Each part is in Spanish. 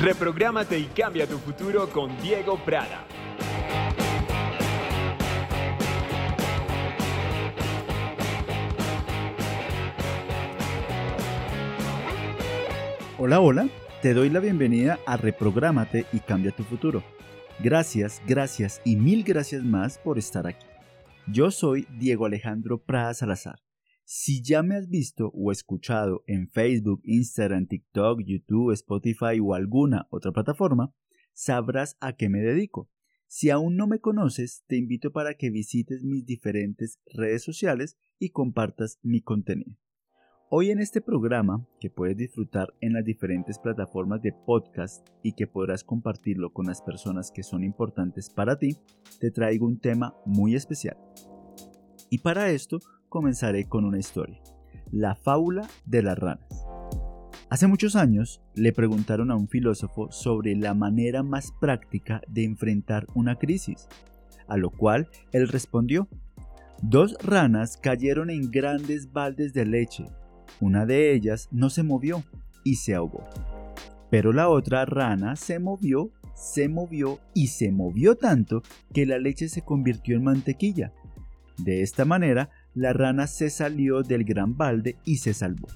Reprográmate y cambia tu futuro con Diego Prada. Hola, hola, te doy la bienvenida a Reprográmate y cambia tu futuro. Gracias, gracias y mil gracias más por estar aquí. Yo soy Diego Alejandro Prada Salazar. Si ya me has visto o escuchado en Facebook, Instagram, TikTok, YouTube, Spotify o alguna otra plataforma, sabrás a qué me dedico. Si aún no me conoces, te invito para que visites mis diferentes redes sociales y compartas mi contenido. Hoy en este programa, que puedes disfrutar en las diferentes plataformas de podcast y que podrás compartirlo con las personas que son importantes para ti, te traigo un tema muy especial. Y para esto comenzaré con una historia, la fábula de las ranas. Hace muchos años le preguntaron a un filósofo sobre la manera más práctica de enfrentar una crisis, a lo cual él respondió, Dos ranas cayeron en grandes baldes de leche una de ellas no se movió y se ahogó. Pero la otra rana se movió, se movió y se movió tanto que la leche se convirtió en mantequilla. De esta manera, la rana se salió del gran balde y se salvó.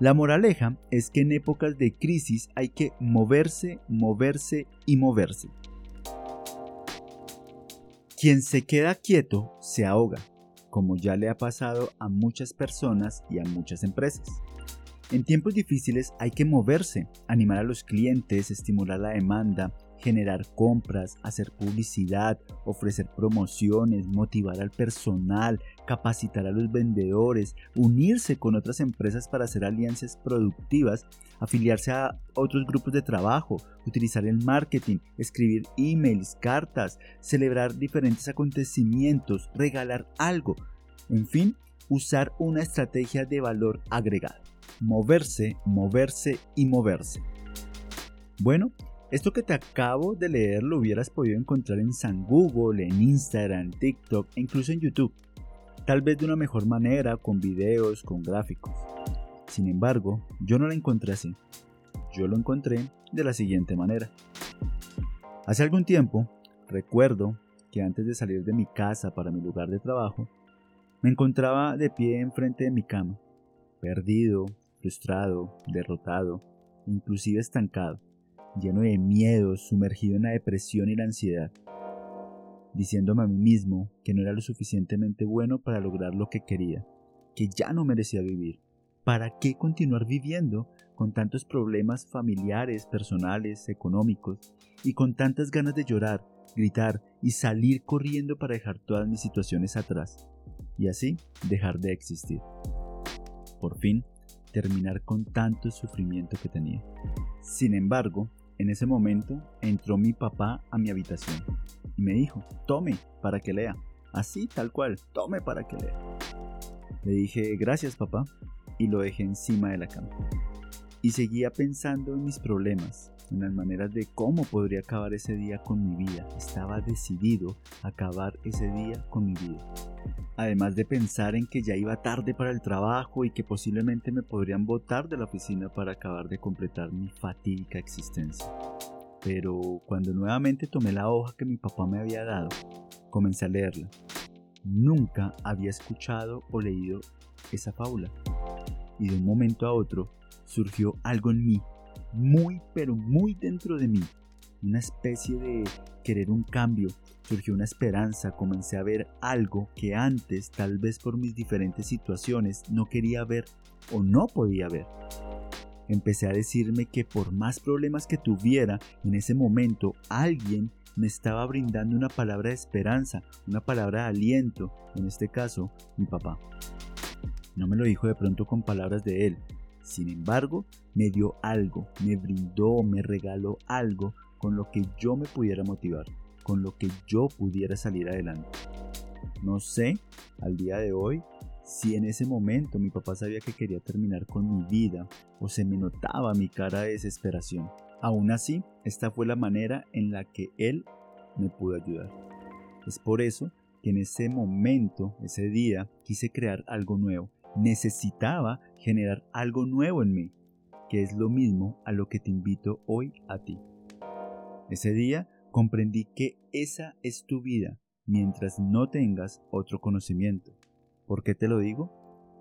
La moraleja es que en épocas de crisis hay que moverse, moverse y moverse. Quien se queda quieto se ahoga como ya le ha pasado a muchas personas y a muchas empresas. En tiempos difíciles hay que moverse, animar a los clientes, estimular la demanda, generar compras, hacer publicidad, ofrecer promociones, motivar al personal, capacitar a los vendedores, unirse con otras empresas para hacer alianzas productivas, afiliarse a otros grupos de trabajo, utilizar el marketing, escribir emails, cartas, celebrar diferentes acontecimientos, regalar algo, en fin, usar una estrategia de valor agregado. Moverse, moverse y moverse. Bueno, esto que te acabo de leer lo hubieras podido encontrar en San Google, en Instagram, TikTok e incluso en YouTube. Tal vez de una mejor manera, con videos, con gráficos. Sin embargo, yo no la encontré así. Yo lo encontré de la siguiente manera. Hace algún tiempo, recuerdo que antes de salir de mi casa para mi lugar de trabajo, me encontraba de pie enfrente de mi cama, perdido, frustrado, derrotado, inclusive estancado lleno de miedo, sumergido en la depresión y la ansiedad, diciéndome a mí mismo que no era lo suficientemente bueno para lograr lo que quería, que ya no merecía vivir. ¿Para qué continuar viviendo con tantos problemas familiares, personales, económicos y con tantas ganas de llorar, gritar y salir corriendo para dejar todas mis situaciones atrás y así dejar de existir? Por fin, terminar con tanto sufrimiento que tenía. Sin embargo, en ese momento entró mi papá a mi habitación y me dijo, tome para que lea. Así, tal cual, tome para que lea. Le dije, gracias papá, y lo dejé encima de la cama. Y seguía pensando en mis problemas, en las maneras de cómo podría acabar ese día con mi vida. Estaba decidido a acabar ese día con mi vida. Además de pensar en que ya iba tarde para el trabajo y que posiblemente me podrían botar de la oficina para acabar de completar mi fatídica existencia. Pero cuando nuevamente tomé la hoja que mi papá me había dado, comencé a leerla. Nunca había escuchado o leído esa fábula. Y de un momento a otro surgió algo en mí muy pero muy dentro de mí, una especie de querer un cambio, surgió una esperanza, comencé a ver algo que antes, tal vez por mis diferentes situaciones, no quería ver o no podía ver. Empecé a decirme que por más problemas que tuviera, en ese momento alguien me estaba brindando una palabra de esperanza, una palabra de aliento, en este caso, mi papá. No me lo dijo de pronto con palabras de él, sin embargo, me dio algo, me brindó, me regaló algo con lo que yo me pudiera motivar, con lo que yo pudiera salir adelante. No sé, al día de hoy, si en ese momento mi papá sabía que quería terminar con mi vida o se me notaba mi cara de desesperación. Aún así, esta fue la manera en la que él me pudo ayudar. Es por eso que en ese momento, ese día, quise crear algo nuevo. Necesitaba generar algo nuevo en mí que es lo mismo a lo que te invito hoy a ti. Ese día comprendí que esa es tu vida mientras no tengas otro conocimiento. ¿Por qué te lo digo?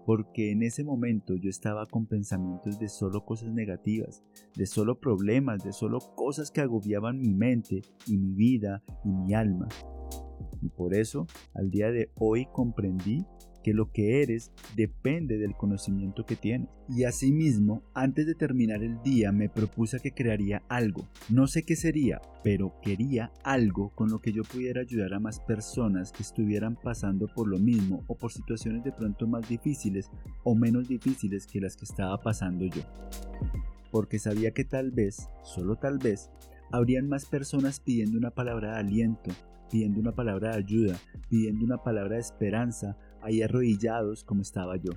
Porque en ese momento yo estaba con pensamientos de solo cosas negativas, de solo problemas, de solo cosas que agobiaban mi mente y mi vida y mi alma. Y por eso, al día de hoy comprendí que lo que eres depende del conocimiento que tienes. Y asimismo, antes de terminar el día me propuse que crearía algo. No sé qué sería, pero quería algo con lo que yo pudiera ayudar a más personas que estuvieran pasando por lo mismo o por situaciones de pronto más difíciles o menos difíciles que las que estaba pasando yo. Porque sabía que tal vez, solo tal vez, habrían más personas pidiendo una palabra de aliento, pidiendo una palabra de ayuda, pidiendo una palabra de esperanza, ahí arrodillados como estaba yo,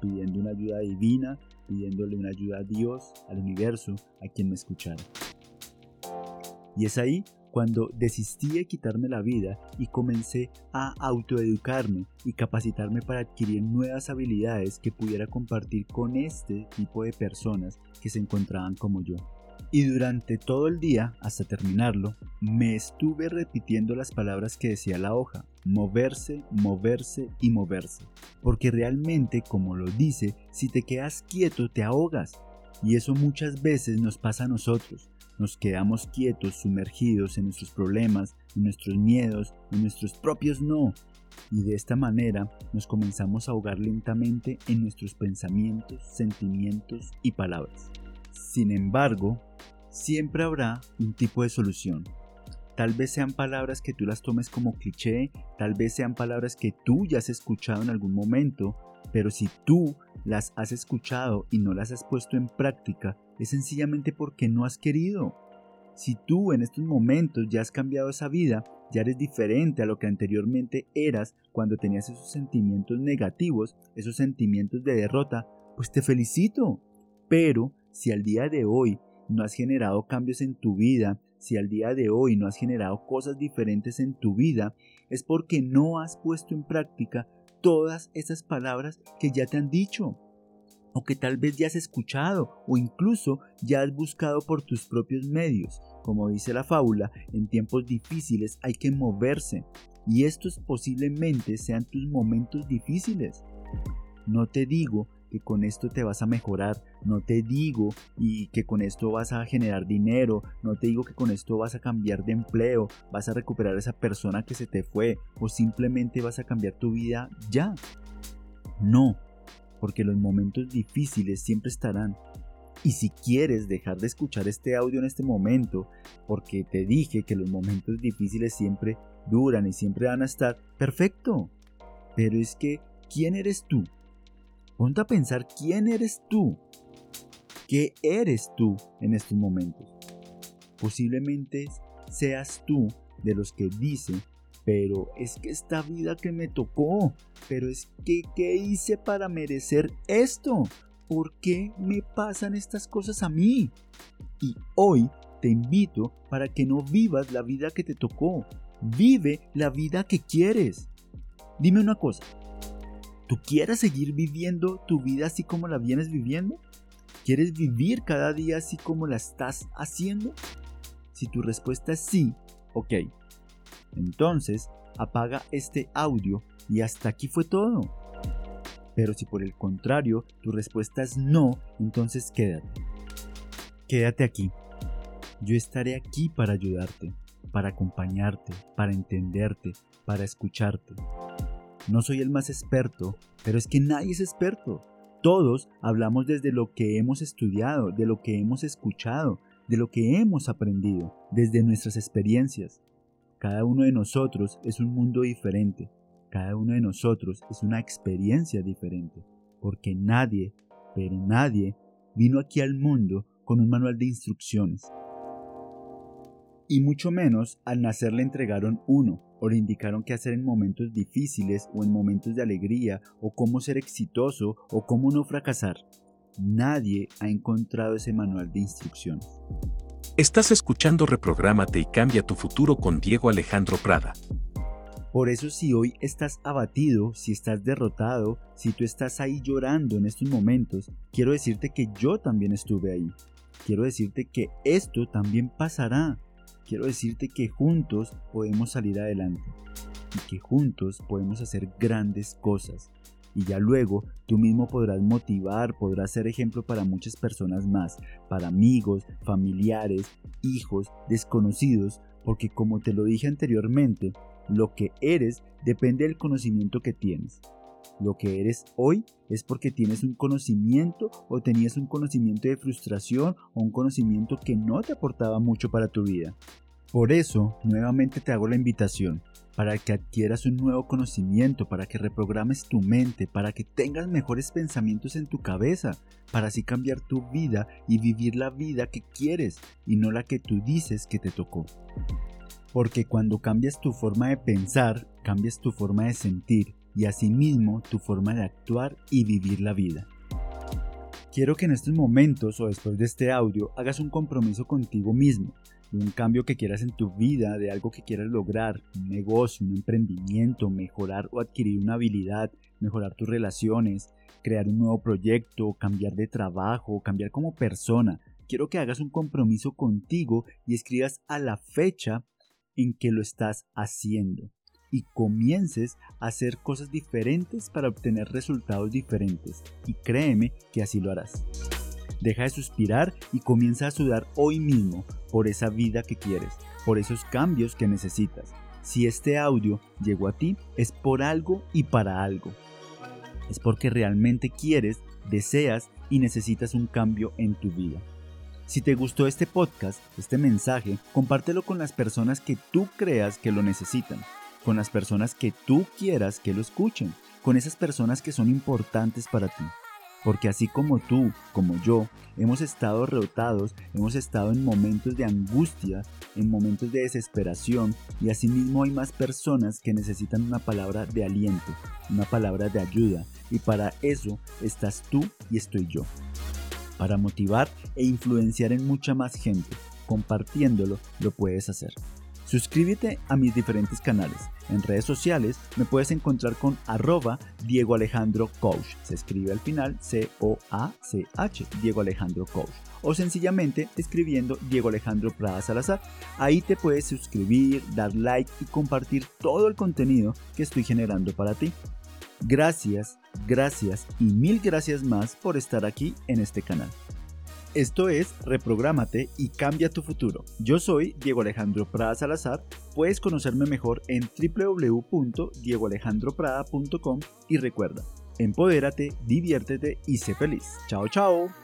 pidiendo una ayuda divina, pidiéndole una ayuda a Dios, al universo, a quien me escuchara. Y es ahí cuando desistí de quitarme la vida y comencé a autoeducarme y capacitarme para adquirir nuevas habilidades que pudiera compartir con este tipo de personas que se encontraban como yo. Y durante todo el día, hasta terminarlo, me estuve repitiendo las palabras que decía la hoja, moverse, moverse y moverse. Porque realmente, como lo dice, si te quedas quieto te ahogas. Y eso muchas veces nos pasa a nosotros. Nos quedamos quietos, sumergidos en nuestros problemas, en nuestros miedos, en nuestros propios no. Y de esta manera nos comenzamos a ahogar lentamente en nuestros pensamientos, sentimientos y palabras. Sin embargo, siempre habrá un tipo de solución. Tal vez sean palabras que tú las tomes como cliché, tal vez sean palabras que tú ya has escuchado en algún momento, pero si tú las has escuchado y no las has puesto en práctica, es sencillamente porque no has querido. Si tú en estos momentos ya has cambiado esa vida, ya eres diferente a lo que anteriormente eras cuando tenías esos sentimientos negativos, esos sentimientos de derrota, pues te felicito. Pero si al día de hoy no has generado cambios en tu vida, si al día de hoy no has generado cosas diferentes en tu vida, es porque no has puesto en práctica todas esas palabras que ya te han dicho, o que tal vez ya has escuchado, o incluso ya has buscado por tus propios medios. Como dice la fábula, en tiempos difíciles hay que moverse, y estos posiblemente sean tus momentos difíciles. No te digo que con esto te vas a mejorar, no te digo y que con esto vas a generar dinero, no te digo que con esto vas a cambiar de empleo, vas a recuperar a esa persona que se te fue o simplemente vas a cambiar tu vida ya. No, porque los momentos difíciles siempre estarán. Y si quieres dejar de escuchar este audio en este momento, porque te dije que los momentos difíciles siempre duran y siempre van a estar, perfecto. Pero es que, ¿quién eres tú Ponte a pensar quién eres tú. ¿Qué eres tú en estos momentos? Posiblemente seas tú de los que dicen, pero es que esta vida que me tocó, pero es que ¿qué hice para merecer esto? ¿Por qué me pasan estas cosas a mí? Y hoy te invito para que no vivas la vida que te tocó, vive la vida que quieres. Dime una cosa, ¿Tú quieres seguir viviendo tu vida así como la vienes viviendo? ¿Quieres vivir cada día así como la estás haciendo? Si tu respuesta es sí, ok. Entonces, apaga este audio y hasta aquí fue todo. Pero si por el contrario tu respuesta es no, entonces quédate. Quédate aquí. Yo estaré aquí para ayudarte, para acompañarte, para entenderte, para escucharte. No soy el más experto, pero es que nadie es experto. Todos hablamos desde lo que hemos estudiado, de lo que hemos escuchado, de lo que hemos aprendido, desde nuestras experiencias. Cada uno de nosotros es un mundo diferente, cada uno de nosotros es una experiencia diferente, porque nadie, pero nadie, vino aquí al mundo con un manual de instrucciones. Y mucho menos al nacer le entregaron uno, o le indicaron qué hacer en momentos difíciles o en momentos de alegría, o cómo ser exitoso o cómo no fracasar. Nadie ha encontrado ese manual de instrucciones. Estás escuchando Reprográmate y cambia tu futuro con Diego Alejandro Prada. Por eso si hoy estás abatido, si estás derrotado, si tú estás ahí llorando en estos momentos, quiero decirte que yo también estuve ahí. Quiero decirte que esto también pasará. Quiero decirte que juntos podemos salir adelante y que juntos podemos hacer grandes cosas. Y ya luego tú mismo podrás motivar, podrás ser ejemplo para muchas personas más, para amigos, familiares, hijos, desconocidos, porque como te lo dije anteriormente, lo que eres depende del conocimiento que tienes. Lo que eres hoy es porque tienes un conocimiento o tenías un conocimiento de frustración o un conocimiento que no te aportaba mucho para tu vida. Por eso, nuevamente te hago la invitación para que adquieras un nuevo conocimiento, para que reprogrames tu mente, para que tengas mejores pensamientos en tu cabeza, para así cambiar tu vida y vivir la vida que quieres y no la que tú dices que te tocó. Porque cuando cambias tu forma de pensar, cambias tu forma de sentir y asimismo tu forma de actuar y vivir la vida. Quiero que en estos momentos o después de este audio hagas un compromiso contigo mismo, de un cambio que quieras en tu vida, de algo que quieras lograr, un negocio, un emprendimiento, mejorar o adquirir una habilidad, mejorar tus relaciones, crear un nuevo proyecto, cambiar de trabajo, cambiar como persona. Quiero que hagas un compromiso contigo y escribas a la fecha en que lo estás haciendo y comiences a hacer cosas diferentes para obtener resultados diferentes. Y créeme que así lo harás. Deja de suspirar y comienza a sudar hoy mismo por esa vida que quieres, por esos cambios que necesitas. Si este audio llegó a ti es por algo y para algo. Es porque realmente quieres, deseas y necesitas un cambio en tu vida. Si te gustó este podcast, este mensaje, compártelo con las personas que tú creas que lo necesitan, con las personas que tú quieras que lo escuchen, con esas personas que son importantes para ti. Porque así como tú, como yo, hemos estado derrotados, hemos estado en momentos de angustia, en momentos de desesperación, y asimismo hay más personas que necesitan una palabra de aliento, una palabra de ayuda, y para eso estás tú y estoy yo para motivar e influenciar en mucha más gente. Compartiéndolo lo puedes hacer. Suscríbete a mis diferentes canales. En redes sociales me puedes encontrar con arroba Diego Alejandro Coach. Se escribe al final C-O-A-C-H, Diego Alejandro Coach. O sencillamente escribiendo Diego Alejandro Prada Salazar. Ahí te puedes suscribir, dar like y compartir todo el contenido que estoy generando para ti. Gracias, gracias y mil gracias más por estar aquí en este canal. Esto es Reprográmate y cambia tu futuro. Yo soy Diego Alejandro Prada Salazar. Puedes conocerme mejor en www.diegoalejandroprada.com y recuerda, empodérate, diviértete y sé feliz. Chao, chao.